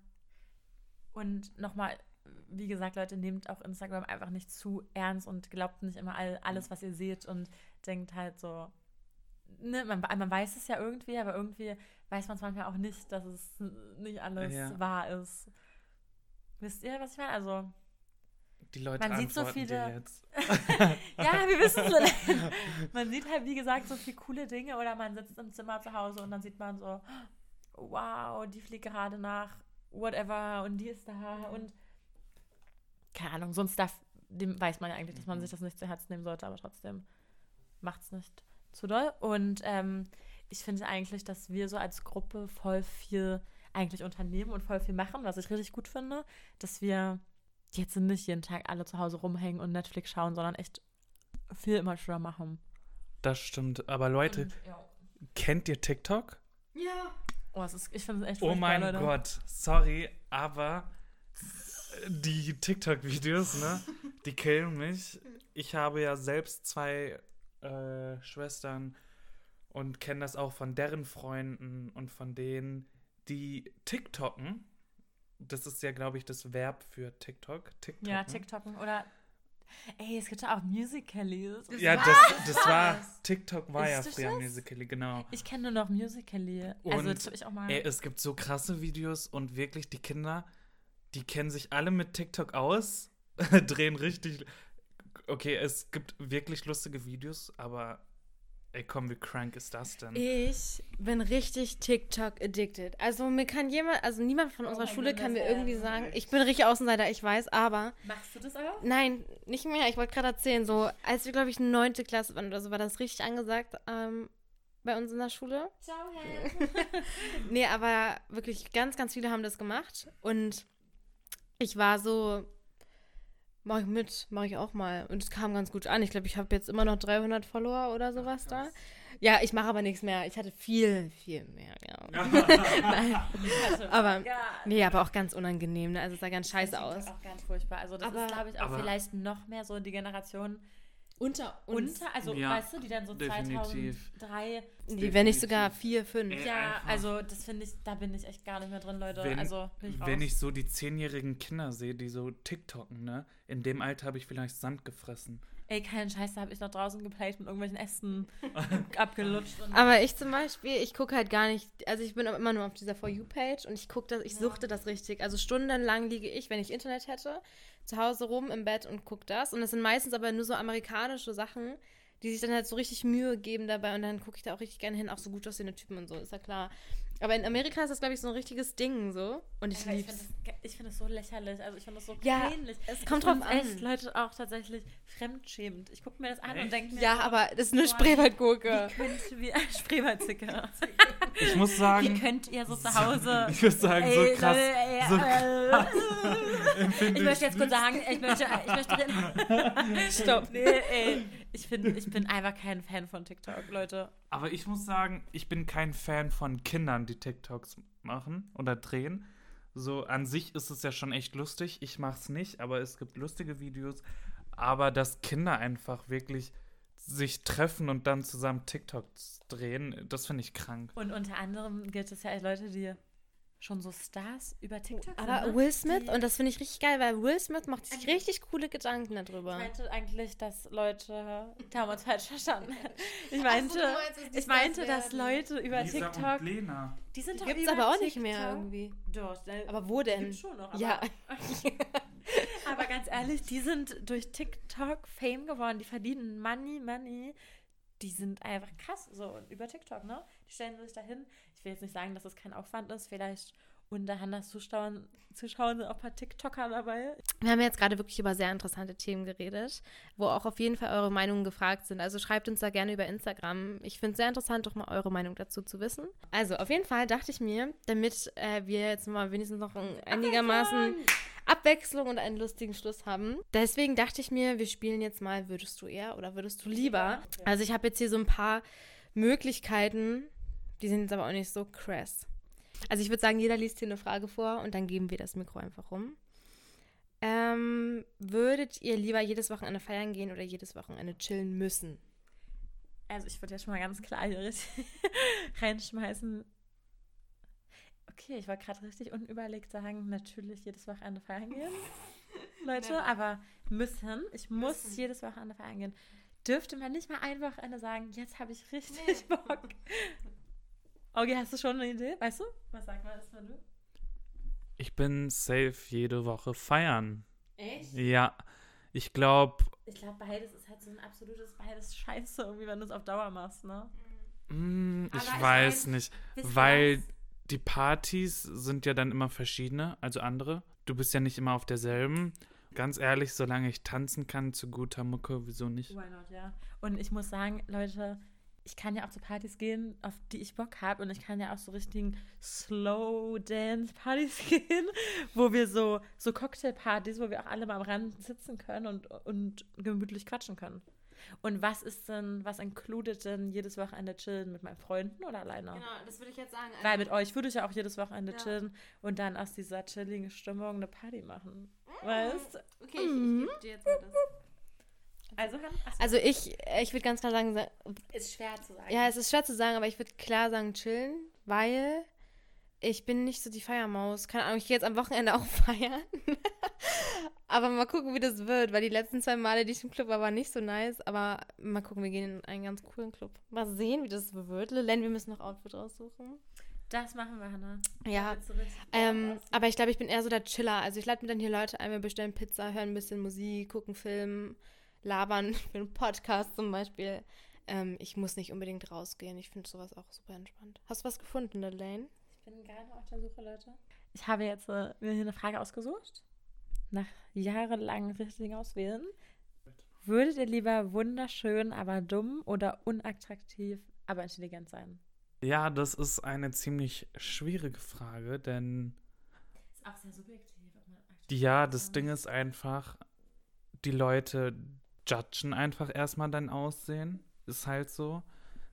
Und nochmal, wie gesagt, Leute, nehmt auch Instagram einfach nicht zu ernst und glaubt nicht immer all, alles, was ihr seht und denkt halt so, ne, man, man weiß es ja irgendwie, aber irgendwie weiß man es manchmal auch nicht, dass es nicht alles ja. wahr ist. Wisst ihr, was ich meine? Also, die Leute man sieht so viele. Jetzt. ja, wir wissen es. man sieht halt, wie gesagt, so viele coole Dinge oder man sitzt im Zimmer zu Hause und dann sieht man so, wow, die fliegt gerade nach whatever und die ist da und keine Ahnung, so ein Stuff, dem weiß man ja eigentlich, dass man sich das nicht zu Herzen nehmen sollte, aber trotzdem macht es nicht zu doll. Und ähm, ich finde eigentlich, dass wir so als Gruppe voll viel eigentlich unternehmen und voll viel machen, was ich richtig gut finde, dass wir jetzt nicht jeden Tag alle zu Hause rumhängen und Netflix schauen, sondern echt viel immer schwer machen. Das stimmt. Aber Leute, und, ja. kennt ihr TikTok? Ja. Oh, ist, ich finde es echt Oh mein Leute. Gott, sorry, aber die TikTok-Videos, ne, die killen mich. Ich habe ja selbst zwei äh, Schwestern und kenne das auch von deren Freunden und von denen, die TikToken das ist ja, glaube ich, das Verb für TikTok. TikTok ja, TikToken oder. Ey, es gibt ja auch Musical.ly. Ja, das, das war. TikTok war ja früher Musical.ly, genau. Ich kenne nur noch Musical.ly. Also, das ich auch mal. Ey, es gibt so krasse Videos und wirklich die Kinder, die kennen sich alle mit TikTok aus, drehen richtig. Okay, es gibt wirklich lustige Videos, aber Ey, komm, wie crank ist das denn? Ich bin richtig TikTok-addicted. Also mir kann jemand, also niemand von oh unserer Schule kann mir irgendwie sagen, ich bin richtig Außenseiter, ich weiß, aber... Machst du das auch? Nein, nicht mehr. Ich wollte gerade erzählen, so als wir, glaube ich, neunte Klasse waren oder so, war das richtig angesagt ähm, bei uns in der Schule. Ciao, hey. nee, aber wirklich ganz, ganz viele haben das gemacht und ich war so Mach ich mit, mache ich auch mal. Und es kam ganz gut an. Ich glaube, ich habe jetzt immer noch 300 Follower oder sowas da. Ja, ich mache aber nichts mehr. Ich hatte viel, viel mehr, ja. Nein. Aber, nee, aber auch ganz unangenehm. Ne? Also es sah ganz scheiße aus. auch ganz furchtbar. Also das Aber- ist, glaube ich, auch Aber- vielleicht noch mehr so die Generation Unter uns. unter, also Ja, weißt du, die dann so definitiv. 2003. Die, wenn nicht sogar vier, fünf. Äh, Ja, einfach. also das finde ich, da bin ich echt gar nicht mehr drin, Leute. Wenn, also ich wenn ich so die zehnjährigen Kinder sehe, die so TikToken, ne? In dem Alter habe ich vielleicht Sand gefressen. Ey, keinen Scheiß, da habe ich noch draußen geplayt mit irgendwelchen Ästen abgelutscht. Und Aber ich zum Beispiel, ich gucke halt gar nicht, also ich bin immer nur auf dieser For You-Page und ich gucke das, ich suchte das richtig. Also stundenlang liege ich, wenn ich Internet hätte, zu Hause rum im Bett und gucke das. Und das sind meistens aber nur so amerikanische Sachen, die sich dann halt so richtig Mühe geben dabei und dann gucke ich da auch richtig gerne hin, auch so gut aussehende Typen und so, ist ja klar. Aber in Amerika ist das, glaube ich, so ein richtiges Ding so. Und ich ich lieb's. finde das, ich find so lächerlich. Also ich finde das so Ja, peinlich. es Ich kommt drauf an. echt Leute auch tatsächlich fremdschämend. Ich gucke mir das an und Echt? denke mir, Ja, aber das ist eine Spreewaldgurke. Wie könnt wir Spreewaldzicke. Ich muss Wie sagen, könnt ihr so zu Hause. ich muss sagen, so Ey, krass. Leute, ey, so äh, empfinde Ich möchte jetzt kurz sagen, ich möchte, ich möchte reden. Stopp. Nee, ey. Ich bin, ich bin einfach kein Fan von TikTok, Leute. Aber ich muss sagen, ich bin kein Fan von Kindern, die TikToks machen oder drehen. So an sich ist es ja schon echt lustig. Ich mach's nicht, aber es gibt lustige Videos. Aber dass Kinder einfach wirklich sich treffen und dann zusammen TikToks drehen, das finde ich krank. Und unter anderem gibt es ja Leute, die schon so Stars über TikTok sind. Aber? Will Smith, und das finde ich richtig geil, weil Will Smith macht sich richtig coole Gedanken darüber. Ich meinte eigentlich, dass Leute, da haben uns falsch verstanden. Ich meinte, du meinst, ich meinte, dass. Leute über Lisa TikTok, und Lena. die sind Die doch gibt's aber auch nicht TikTok. mehr irgendwie. Doch, Aber wo denn? gibt's schon noch. Aber, Ja. aber ganz ehrlich, die sind durch TikTok Fame geworden. Die verdienen Money, Money. Die sind einfach krass so und über TikTok, ne? Die stellen sich dahin. Ich will jetzt nicht sagen, dass es kein Aufwand ist. Vielleicht unter Hannas Zuschauern, Zuschauern sind auch ein paar TikToker dabei. Wir haben jetzt gerade wirklich über sehr interessante Themen geredet, wo auch auf jeden Fall eure Meinungen gefragt sind. Also schreibt uns da gerne über Instagram. Ich finde es sehr interessant, doch mal eure Meinung dazu zu wissen. Also auf jeden Fall dachte ich mir, damit äh, wir jetzt mal wenigstens noch ein einigermaßen Abwechslung und einen lustigen Schluss haben. Deswegen dachte ich mir, wir spielen jetzt mal Würdest du eher oder würdest du lieber? Also ich habe jetzt hier so ein paar Möglichkeiten, die sind jetzt aber auch nicht so krass. Also ich würde sagen, jeder liest hier eine Frage vor und dann geben wir das Mikro einfach rum. Ähm, würdet ihr lieber jedes Wochenende feiern gehen oder jedes Wochenende chillen müssen? Also ich würde ja schon mal ganz klar hier reinschmeißen. Okay, ich wollte gerade richtig unüberlegt sagen, natürlich jedes Wochenende feiern gehen. Leute, aber müssen, ich muss Müssen. jedes Wochenende feiern gehen. Dürfte man nicht mal ein Wochenende sagen, jetzt habe ich richtig Bock. Augi, hast du schon eine Idee? Weißt du? Was sag mal, erstmal du? Ich bin safe jede Woche feiern. Echt? Ja, ich glaube, Ich glaube, beides ist halt so ein absolutes beides Scheiße, irgendwie, wenn du es auf Dauer machst, ne? mm, Aber ich ich weiß mein, nicht, weil was? Die Partys sind ja dann immer verschiedene, also andere. Du bist ja nicht immer auf derselben. Ganz ehrlich, solange ich tanzen kann zu guter Mucke, wieso nicht? Why not, ja. Und ich muss sagen, Leute, ich kann ja auch zu Partys gehen, auf die ich Bock habe. Und ich kann ja auch so richtigen Slow-Dance-Partys gehen, wo wir so, so Cocktailpartys, wo wir auch alle mal am Rand sitzen können und, und gemütlich quatschen können. Und was ist denn, was includet denn jedes Wochenende chillen mit meinen Freunden oder alleine? Genau, das würde ich jetzt sagen. Weil mit euch würde ich ja auch jedes Wochenende Ja. chillen und dann aus dieser chilligen Stimmung eine Party machen. Weißt du? Okay, ich, ich gebe dir jetzt mal das. Also. Also ich, ich würde ganz klar sagen, sa- ist schwer zu sagen. ja, es ist schwer zu sagen, aber ich würde klar sagen chillen, weil ich bin nicht so die Feiermaus. Keine Ahnung, ich gehe jetzt am Wochenende auch feiern. aber mal gucken, wie das wird, weil die letzten zwei Male, die ich im Club war, waren nicht so nice. Aber mal gucken, wir gehen in einen ganz coolen Club. Mal sehen, wie das wird. Len, wir müssen noch Outfit aussuchen. Das machen wir, Hannah. Ja, Ähm, aber ich glaube, ich bin eher so der Chiller. Also ich lade mir dann hier Leute ein, wir bestellen Pizza, hören ein bisschen Musik, gucken Film, labern für einen Podcast zum Beispiel. Ähm, ich muss nicht unbedingt rausgehen. Ich finde sowas auch super entspannt. Hast du was gefunden, Elaine? Ich bin gerade auf der Suche, Leute. Ich habe jetzt äh, mir hier eine Frage ausgesucht. Nach jahrelang richtigen Auswählen. Würdet ihr lieber wunderschön, aber dumm oder unattraktiv, aber intelligent sein? Ja, das ist eine ziemlich schwierige Frage, denn Ist auch sehr subjektiv. Ja, das Ding ist einfach, die Leute judgen einfach erstmal dein Aussehen. Ist halt so.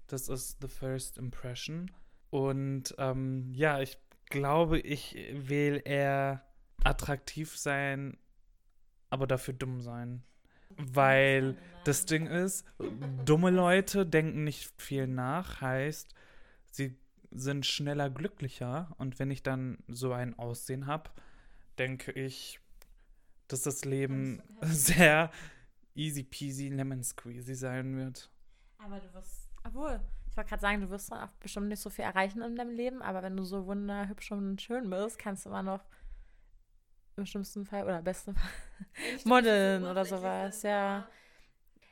Das ist The First Impression. Und ähm, ja, ich glaube, ich will eher attraktiv sein, aber dafür dumm sein. Weil das Ding ist, dumme Leute denken nicht viel nach, heißt, sie sind schneller glücklicher. Und wenn ich dann so ein Aussehen habe, denke ich, dass das Leben sehr easy peasy lemon squeezy sein wird. Aber du wirst, obwohl, ich wollte gerade sagen, du wirst auch bestimmt nicht so viel erreichen in deinem Leben, aber wenn du so wunderhübsch und schön bist, kannst du immer noch im schlimmsten Fall oder besten Fall modeln oder sowas, ja.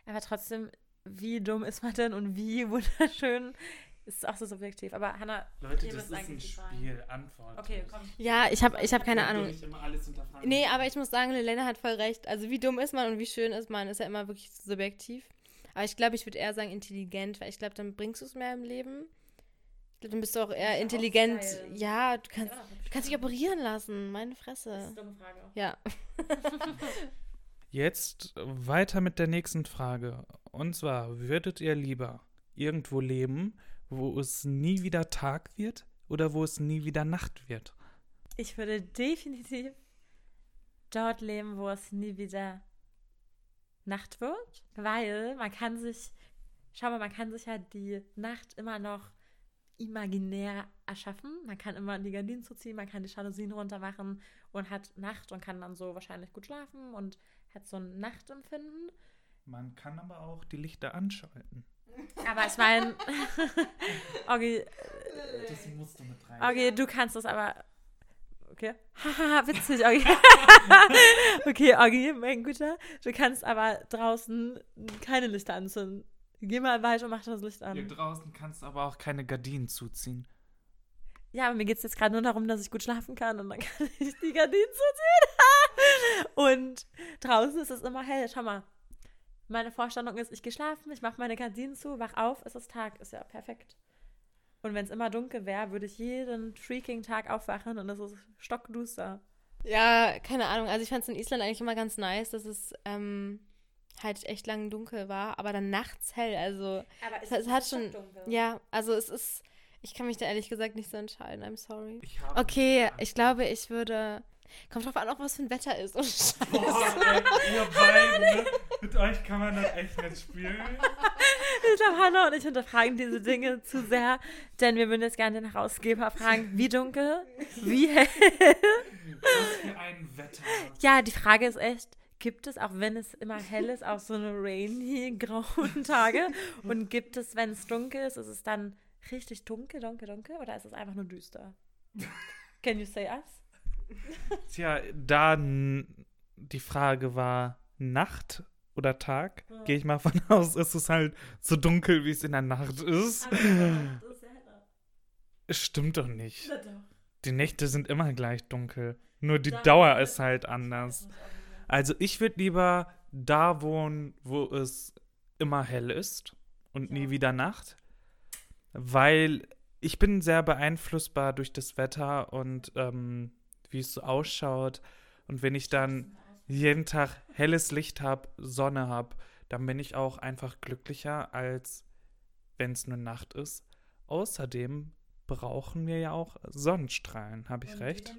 Aber trotzdem, wie dumm ist man denn und wie wunderschön ist auch so subjektiv. Aber Hannah, Leute, das ist ein Spiel. Antwort. Okay, komm. Ja, ich habe ich hab keine Ahnung. Nicht immer alles. Nee, aber ich muss sagen, Lena hat voll recht. Also wie dumm ist man und wie schön ist man, ist ja immer wirklich subjektiv. Aber ich glaube, ich würde eher sagen intelligent, weil ich glaube, dann bringst du es mehr im Leben. Ich glaube, dann bist du auch eher auch intelligent. geil. Ja, du kannst, du kannst dich operieren lassen. Meine Das ist Fresse. eine dumme Frage. Ja. Jetzt weiter mit der nächsten Frage. Und zwar, würdet ihr lieber irgendwo leben, wo es nie wieder Tag wird oder wo es nie wieder Nacht wird? Ich würde definitiv dort leben, wo es nie wieder Nacht wird, weil man kann sich, schau mal, man kann sich ja die Nacht immer noch imaginär erschaffen. Man kann immer die Gardinen zuziehen, man kann die Jalousien runter machen und hat Nacht und kann dann so wahrscheinlich gut schlafen und hat so ein Nachtempfinden. Man kann aber auch die Lichter anschalten. Aber ich meine, Oggi, Das musst du mit rein. Okay, du kannst das aber. Okay. Haha, witzig, Oggi. okay, Oggi, mein Guter. Du kannst aber draußen keine Lichter anzünden. Geh mal weiter und mach das Licht Hier an. draußen kannst du aber auch keine Gardinen zuziehen. Ja, aber mir geht es jetzt gerade nur darum, dass ich gut schlafen kann und dann kann ich die Gardinen zuziehen. und draußen ist es immer hell. Schau mal. Meine Vorstellung ist, ich gehe schlafen, ich mache meine Gardinen zu, wach auf, es ist Tag, ist ja perfekt. Und wenn es immer dunkel wäre, würde ich jeden freaking Tag aufwachen und es ist stockduster. Ja, keine Ahnung. Also ich fand es in Island eigentlich immer ganz nice, dass es ähm, halt echt lang dunkel war, aber dann nachts hell. Also Aber es, es hat schon. Ja, also es ist. Ich kann mich da ehrlich gesagt nicht so entscheiden. I'm sorry. Ich Okay, ich glaube, ich würde. Kommt drauf an, auch was für ein Wetter ist. Und Scheiße. Boah, ey, ihr beiden, ne? Mit euch kann man das echt nicht spielen. Ich glaube, Hannah und ich hinterfragen diese Dinge zu sehr, denn wir würden jetzt gerne den Herausgeber fragen, wie dunkel, wie hell. Was für ein Wetter. Ja, die Frage ist echt, gibt es, auch wenn es immer hell ist, auch so eine rainy, grauen Tage? Und gibt es, wenn es dunkel ist, ist es dann richtig dunkel, dunkel, dunkel? Oder ist es einfach nur düster? Can you say us? Tja, da die Frage war Nacht oder Tag, Ja. gehe ich mal von aus, ist es halt so dunkel, wie es in der Nacht ist. Es stimmt doch nicht. Die Nächte sind immer gleich dunkel. Nur die Dauer ist halt anders. Also ich würde lieber da wohnen, wo es immer hell ist und nie Ja. wieder Nacht, weil ich bin sehr beeinflussbar durch das Wetter und ähm, wie es so ausschaut. Und wenn ich dann jeden Tag helles Licht habe, Sonne habe, dann bin ich auch einfach glücklicher, als wenn es nur Nacht ist. Außerdem brauchen wir ja auch Sonnenstrahlen, habe ich recht?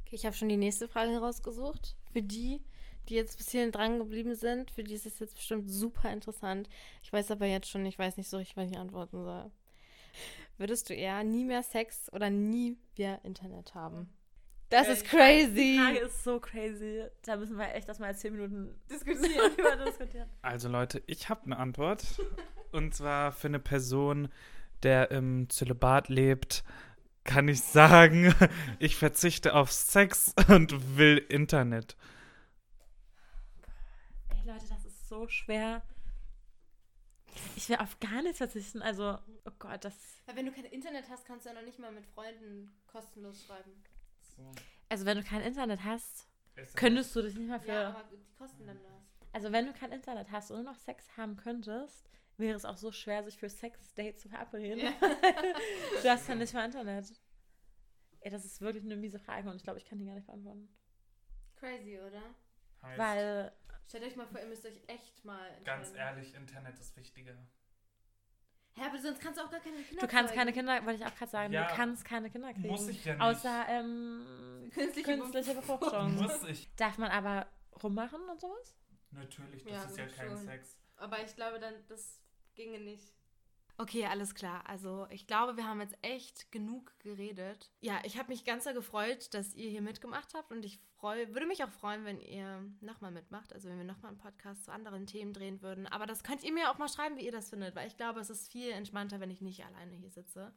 Okay, ich habe schon die nächste Frage rausgesucht. Für die, die jetzt bis hierhin dran geblieben sind, für die ist es jetzt bestimmt super interessant. Ich weiß aber jetzt schon, ich weiß nicht so richtig, was ich antworten soll. Würdest du eher nie mehr Sex oder nie mehr Internet haben? Das ist Die crazy. Frage ist so crazy. Da müssen wir echt erstmal 10 Minuten diskutieren. über diskutieren. Also Leute, ich habe eine Antwort. Und zwar für eine Person, der im Zölibat lebt, kann ich sagen, ich verzichte auf Sex und will Internet. Ey Leute, das ist so schwer. Ich will auf gar nichts verzichten. Also, oh Gott, das. Wenn du kein Internet hast, kannst du ja noch nicht mal mit Freunden kostenlos schreiben. Also, wenn du kein Internet hast, könntest du dich nicht mal für. Ja, aber die kosten dann das. Also, wenn du kein Internet hast und nur noch Sex haben könntest, wäre es auch so schwer, sich für Sex-Dates zu verabreden. Ja. du hast ja nicht mal Internet. Ey, das ist wirklich eine miese Frage und ich glaube, ich kann die gar nicht beantworten. Crazy, oder? Weil Stellt euch mal vor, ihr müsst euch echt mal. Ganz ehrlich, Internet ist wichtiger. Hä, aber sonst kannst du auch gar keine Kinder Du kannst keine Kinder, wollte ich auch gerade sagen, Ja. du kannst keine Kinder kriegen. Muss ich ja nicht. Außer ähm, Künstliche künstliche Befruchtung. Muss ich. Darf man aber rummachen und sowas? Natürlich, das Ja, ist ja kein schon. Sex. Aber ich glaube dann, das ginge nicht. Okay, alles klar. Also ich glaube, wir haben jetzt echt genug geredet. Ja, ich habe mich ganz sehr gefreut, dass ihr hier mitgemacht habt und ich freu, würde mich auch freuen, wenn ihr nochmal mitmacht. Also wenn wir nochmal einen Podcast zu anderen Themen drehen würden. Aber das könnt ihr mir auch mal schreiben, wie ihr das findet, weil ich glaube, es ist viel entspannter, wenn ich nicht alleine hier sitze.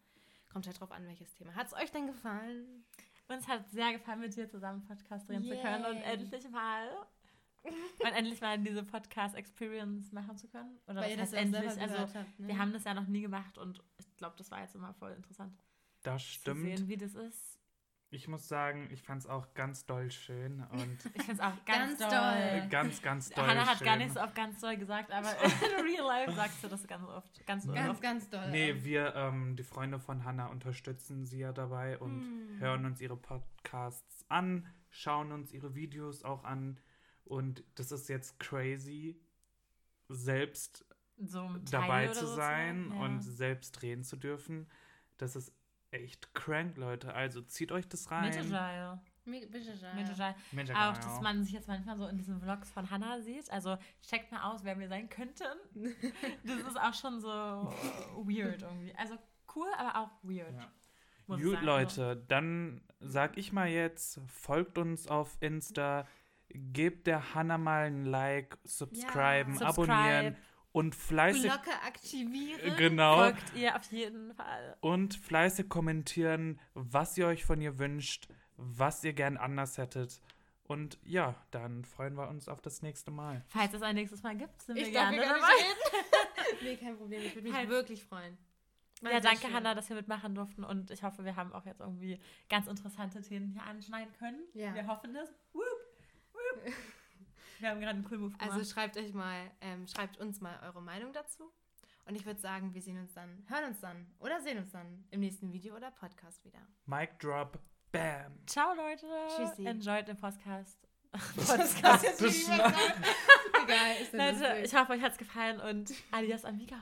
Kommt halt drauf an, welches Thema. Hat es euch denn gefallen? Uns hat sehr gefallen, mit dir zusammen einen Podcast drehen zu Yay. können und endlich mal und endlich mal diese Podcast-Experience machen zu können. Oder Weil das heißt endlich? Also, habt. Ne? wir haben das ja noch nie gemacht und ich glaube, das war jetzt immer voll interessant Das zu stimmt. sehen, wie das ist. Ich muss sagen, ich fand es auch ganz doll schön und Ich finde es auch ganz, Ganz doll. doll. ganz, ganz doll Hannah hat schön. gar nicht so oft ganz doll gesagt, aber in real life sagst du das ganz oft. Ganz, ganz, oft. ganz doll. Nee, wir, ähm, die Freunde von Hannah, unterstützen sie ja dabei und Hm. hören uns ihre Podcasts an, schauen uns ihre Videos auch an. Und das ist jetzt crazy, selbst So dabei zu so sein ja. und selbst drehen zu dürfen. Das ist echt crank, Leute. Also zieht euch das rein. Mega geil. Mir- Bitte, ja. Mega geil. Mega Auch, dass man sich jetzt manchmal so in diesen Vlogs von Hannah sieht. Also checkt mal aus, wer wir sein könnten. Das ist auch schon so weird irgendwie. Also cool, aber auch weird. Ja. Gut. Leute, dann sag ich mal jetzt, folgt uns auf Insta, gebt der Hannah mal ein Like, subscriben, Subscribe. abonnieren und fleißig Glocke aktivieren. genau Folgt ihr auf jeden Fall. und fleißig kommentieren, was ihr euch von ihr wünscht, was ihr gern anders hättet. Und ja, dann freuen wir uns auf das nächste Mal. Falls es ein nächstes Mal gibt, sind Ich wir darf gerne gar dabei. nicht reden. nee, kein Problem. Ich würde mich Halt. wirklich freuen. War Ja, danke, schön. Hannah, dass wir mitmachen durften und ich hoffe, wir haben auch jetzt irgendwie ganz interessante Themen hier anschneiden können. Ja. Wir hoffen das. Whoop. Wir haben gerade einen coolen Move gemacht. Also schreibt euch mal, ähm, schreibt uns mal eure Meinung dazu. Und ich würde sagen, wir sehen uns dann, hören uns dann oder sehen uns dann im nächsten Video oder Podcast wieder. Mic drop, bam. Ciao, Leute. Tschüssi. Enjoyed den Podcast. Podcast. jetzt. Egal, Leute, lustig. ich hoffe, euch hat es gefallen und adios amigos.